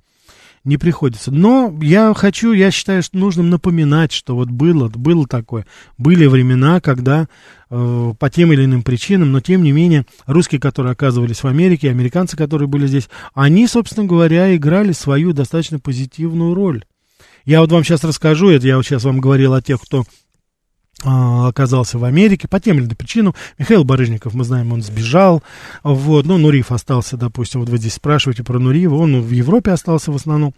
Speaker 2: не приходится. Но я хочу, я считаю, что нужно напоминать, что вот было, было такое. Были времена, когда э, по тем или иным причинам, но тем не менее, русские, которые оказывались в Америке, американцы, которые были здесь, они, собственно говоря, играли свою достаточно позитивную роль. Я вот вам сейчас расскажу, это я вот сейчас вам говорил о тех, кто а, оказался в Америке по тем или иным причинам. Михаил Барыжников, мы знаем, он сбежал. Вот, ну, Нуриф остался, допустим, вот вы здесь спрашиваете про Нурива, он в Европе остался в основном.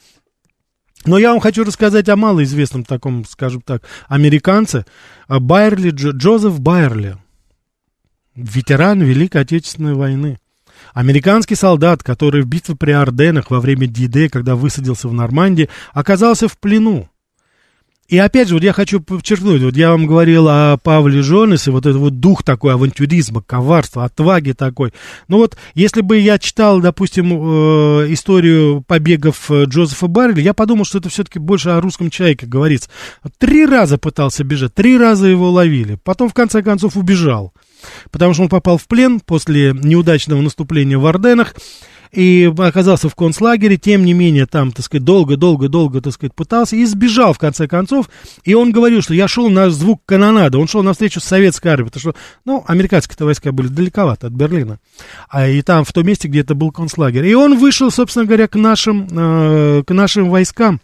Speaker 2: Но я вам хочу рассказать о малоизвестном таком, скажем так, американце, Байерли, Джо, Джозеф Байерли, ветеран Великой Отечественной войны. Американский солдат, который в битве при Орденах во время Диде, когда высадился в Нормандии, оказался в плену. И опять же, вот я хочу подчеркнуть, вот я вам говорил о Павле Жонесе, вот этот вот дух такой авантюризма, коварства, отваги такой. Ну вот, если бы я читал, допустим, э, историю побегов э, Джозефа Барреля, я подумал, что это все-таки больше о русском человеке говорится. Три раза пытался бежать, три раза его ловили, потом в конце концов убежал, потому что он попал в плен после неудачного наступления в Орденах, и оказался в концлагере, тем не менее, там, так сказать, долго-долго-долго, так сказать, пытался и сбежал, в конце концов, и он говорил, что я шел на звук канонада, он шел навстречу с советской армией, потому что, ну, американские войска были далековато от Берлина, а и там, в том месте, где это был концлагерь, и он вышел, собственно говоря, к нашим, э, к нашим войскам,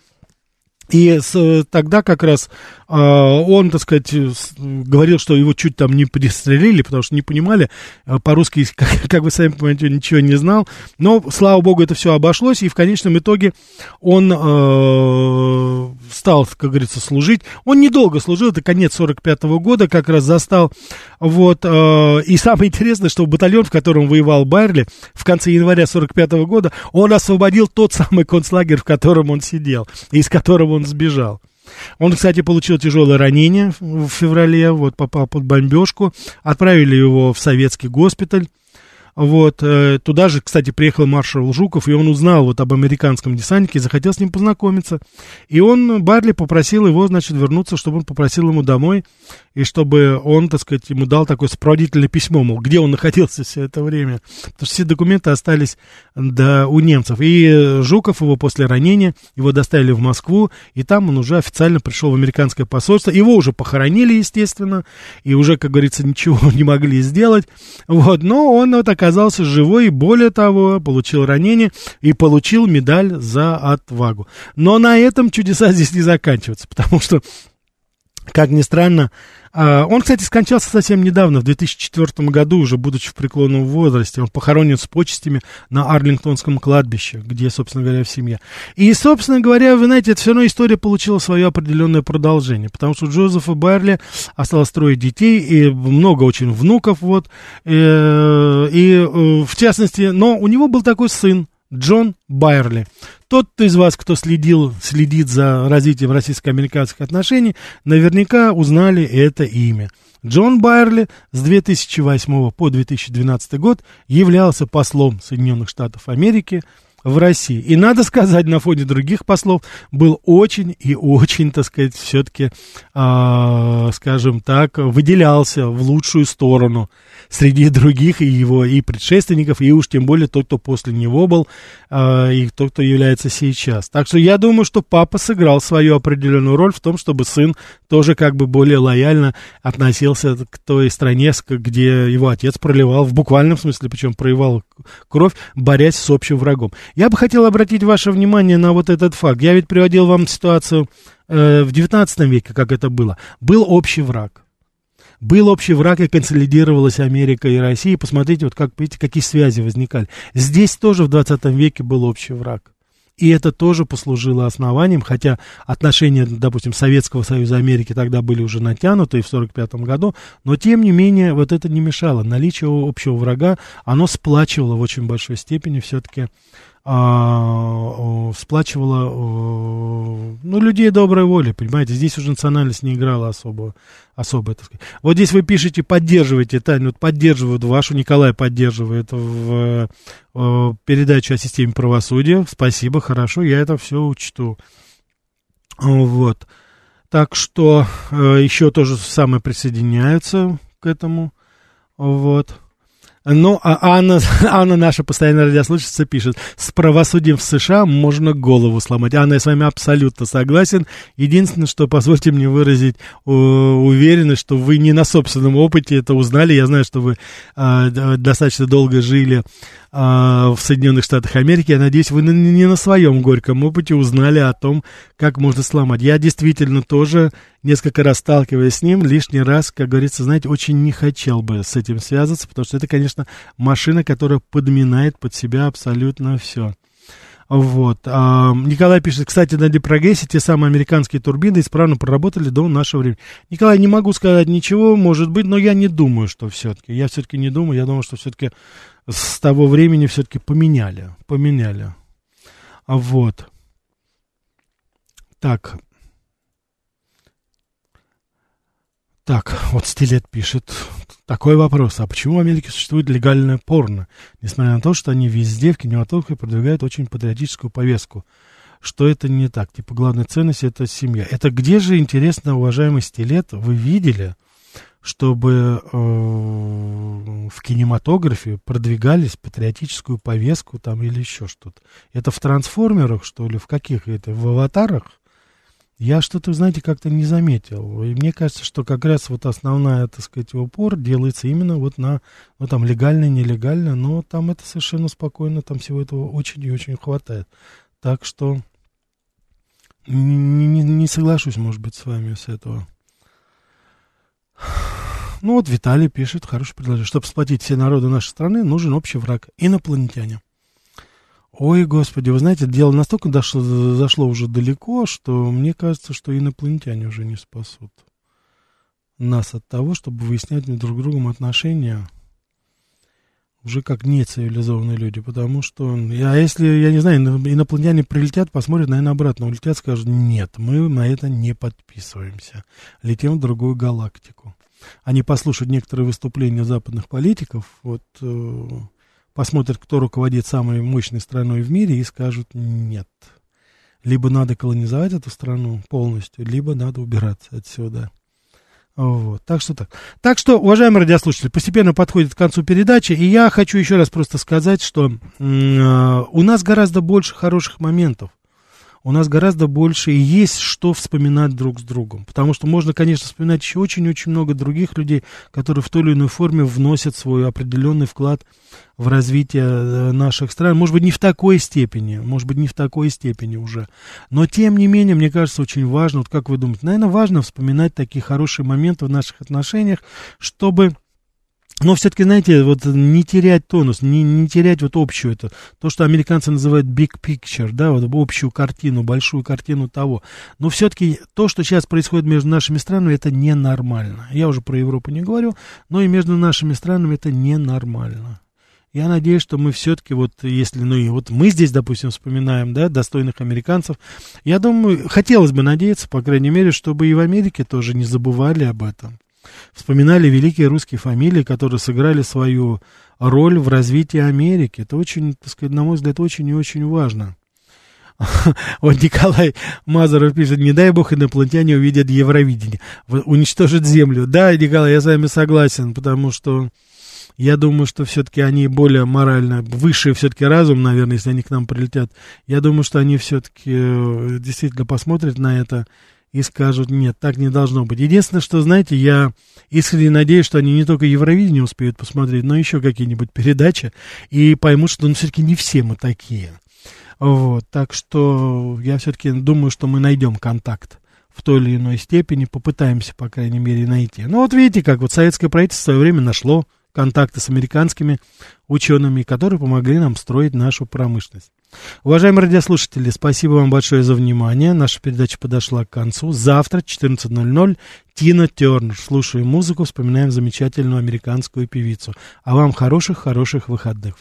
Speaker 2: и с, тогда как раз э, он, так сказать, говорил, что его чуть там не пристрелили, потому что не понимали, э, по-русски, [LAUGHS] как, как вы сами понимаете, ничего не знал. Но, слава богу, это все обошлось, и в конечном итоге он э, стал, как говорится, служить. Он недолго служил, это конец 45 -го года, как раз застал. Вот, э, и самое интересное, что батальон, в котором воевал Байерли, в конце января 45 -го года, он освободил тот самый концлагерь, в котором он сидел, из которого он сбежал. Он, кстати, получил тяжелое ранение в феврале, вот попал под бомбежку, отправили его в советский госпиталь. Вот, э, туда же, кстати, приехал маршал Жуков, и он узнал вот об американском десантнике захотел с ним познакомиться. И он, Барли, попросил его, значит, вернуться, чтобы он попросил ему домой, и чтобы он, так сказать, ему дал такое сопроводительное письмо, мол, где он находился все это время. Потому что все документы остались да, у немцев. И Жуков его после ранения, его доставили в Москву, и там он уже официально пришел в американское посольство. Его уже похоронили, естественно, и уже, как говорится, ничего [LAUGHS] не могли сделать. Вот, но он вот оказался живой, и более того, получил ранение и получил медаль за отвагу. Но на этом чудеса [LAUGHS] здесь не заканчиваются, потому что как ни странно, а, он, кстати, скончался совсем недавно, в 2004 году, уже будучи в преклонном возрасте. Он похоронен с почестями на Арлингтонском кладбище, где, собственно говоря, в семье. И, собственно говоря, вы знаете, это все равно история получила свое определенное продолжение, потому что Джозефа Байерли осталось строить детей, и много очень внуков, вот, и, э, и э, в частности, но у него был такой сын, Джон Байерли. Тот из вас, кто следил, следит за развитием российско-американских отношений, наверняка узнали это имя. Джон Байерли с 2008 по 2012 год являлся послом Соединенных Штатов Америки в России. И надо сказать, на фоне других послов был очень и очень, так сказать, все-таки, э, а, скажем так, выделялся в лучшую сторону среди других и его и предшественников, и уж тем более тот, кто после него был, э, и тот, кто является сейчас. Так что я думаю, что папа сыграл свою определенную роль в том, чтобы сын тоже как бы более лояльно относился к той стране, где его отец проливал, в буквальном смысле, причем проливал кровь, борясь с общим врагом. Я бы хотел обратить ваше внимание на вот этот факт. Я ведь приводил вам ситуацию э, в 19 веке, как это было. Был общий враг. Был общий враг, и консолидировалась Америка и Россия. Посмотрите, вот как, видите, какие связи возникали. Здесь тоже в 20 веке был общий враг. И это тоже послужило основанием, хотя отношения, допустим, Советского Союза Америки тогда были уже натянуты в 1945 году, но тем не менее вот это не мешало. Наличие общего врага, оно сплачивало в очень большой степени все-таки а, сплачивала ну, людей доброй воли, понимаете, здесь уже национальность не играла особо, особо, так сказать. Вот здесь вы пишете, поддерживаете, Таня, вот поддерживают вашу, Николай поддерживает в, в передачу о системе правосудия, спасибо, хорошо, я это все учту. Вот. Так что э, еще тоже самое присоединяются к этому. Вот. Ну, а Анна, [LAUGHS] Анна, наша постоянная радиослушательница, пишет, с правосудием в США можно голову сломать. Анна, я с вами абсолютно согласен. Единственное, что позвольте мне выразить uh, уверенность, что вы не на собственном опыте это узнали. Я знаю, что вы uh, достаточно долго жили а, в Соединенных Штатах Америки. Я надеюсь, вы не на своем горьком опыте узнали о том, как можно сломать. Я действительно тоже несколько раз сталкиваясь с ним, лишний раз, как говорится, знаете, очень не хотел бы с этим связываться, потому что это, конечно, машина, которая подминает под себя абсолютно все. Вот. А, Николай пишет, кстати, на Депрогрессе те самые американские турбины исправно проработали до нашего времени. Николай, не могу сказать ничего, может быть, но я не думаю, что все-таки. Я все-таки не думаю, я думаю, что все-таки с того времени все-таки поменяли. Поменяли. Вот. Так. Так, вот Стилет пишет такой вопрос. А почему в Америке существует легальное порно? Несмотря на то, что они везде в кинематографе продвигают очень патриотическую повестку. Что это не так? Типа главная ценность это семья. Это где же, интересно, уважаемый Стилет, вы видели, чтобы э, в кинематографе продвигались патриотическую повестку там или еще что-то. Это в трансформерах, что ли, в каких это, в аватарах? Я что-то, знаете, как-то не заметил. И мне кажется, что как раз вот основная, так сказать, упор делается именно вот на, ну там, легально, нелегально, но там это совершенно спокойно, там всего этого очень и очень хватает. Так что не, не, не соглашусь, может быть, с вами с этого. Ну вот Виталий пишет, хорошее предложение. Чтобы сплотить все народы нашей страны, нужен общий враг. Инопланетяне. Ой, господи, вы знаете, дело настолько дошло, зашло уже далеко, что мне кажется, что инопланетяне уже не спасут нас от того, чтобы выяснять друг другом отношения уже как нецивилизованные люди, потому что, а если, я не знаю, инопланетяне прилетят, посмотрят, наверное, обратно, улетят, скажут, нет, мы на это не подписываемся, летим в другую галактику они послушают некоторые выступления западных политиков, вот э, посмотрят, кто руководит самой мощной страной в мире и скажут нет. Либо надо колонизовать эту страну полностью, либо надо убираться отсюда. Вот, так что так. Так что, уважаемые радиослушатели, постепенно подходит к концу передачи, и я хочу еще раз просто сказать, что э, у нас гораздо больше хороших моментов у нас гораздо больше и есть что вспоминать друг с другом. Потому что можно, конечно, вспоминать еще очень-очень много других людей, которые в той или иной форме вносят свой определенный вклад в развитие э, наших стран. Может быть, не в такой степени, может быть, не в такой степени уже. Но, тем не менее, мне кажется, очень важно, вот как вы думаете, наверное, важно вспоминать такие хорошие моменты в наших отношениях, чтобы но все-таки, знаете, вот не терять тонус, не, не терять вот общую это, то, что американцы называют big picture, да, вот общую картину, большую картину того. Но все-таки то, что сейчас происходит между нашими странами, это ненормально. Я уже про Европу не говорю, но и между нашими странами это ненормально. Я надеюсь, что мы все-таки вот, если, ну и вот мы здесь, допустим, вспоминаем, да, достойных американцев, я думаю, хотелось бы надеяться, по крайней мере, чтобы и в Америке тоже не забывали об этом вспоминали великие русские фамилии, которые сыграли свою роль в развитии Америки. Это очень, так сказать, на мой взгляд, очень и очень важно. [LAUGHS] Вот Николай Мазаров пишет, не дай бог инопланетяне увидят Евровидение, уничтожат Землю. Да, Николай, я с вами согласен, потому что я думаю, что все-таки они более морально, выше все-таки разум, наверное, если они к нам прилетят. Я думаю, что они все-таки э, действительно посмотрят на это и скажут, нет, так не должно быть. Единственное, что, знаете, я искренне надеюсь, что они не только Евровидение успеют посмотреть, но еще какие-нибудь передачи, и поймут, что ну, все-таки не все мы такие. Вот, так что я все-таки думаю, что мы найдем контакт в той или иной степени, попытаемся, по крайней мере, найти. Ну, вот видите, как вот советское правительство в свое время нашло контакты с американскими учеными, которые помогли нам строить нашу промышленность. Уважаемые радиослушатели, спасибо вам большое за внимание. Наша передача подошла к концу. Завтра, 14.00, Тина Тернер. Слушаем музыку, вспоминаем замечательную американскую певицу. А вам хороших-хороших выходных.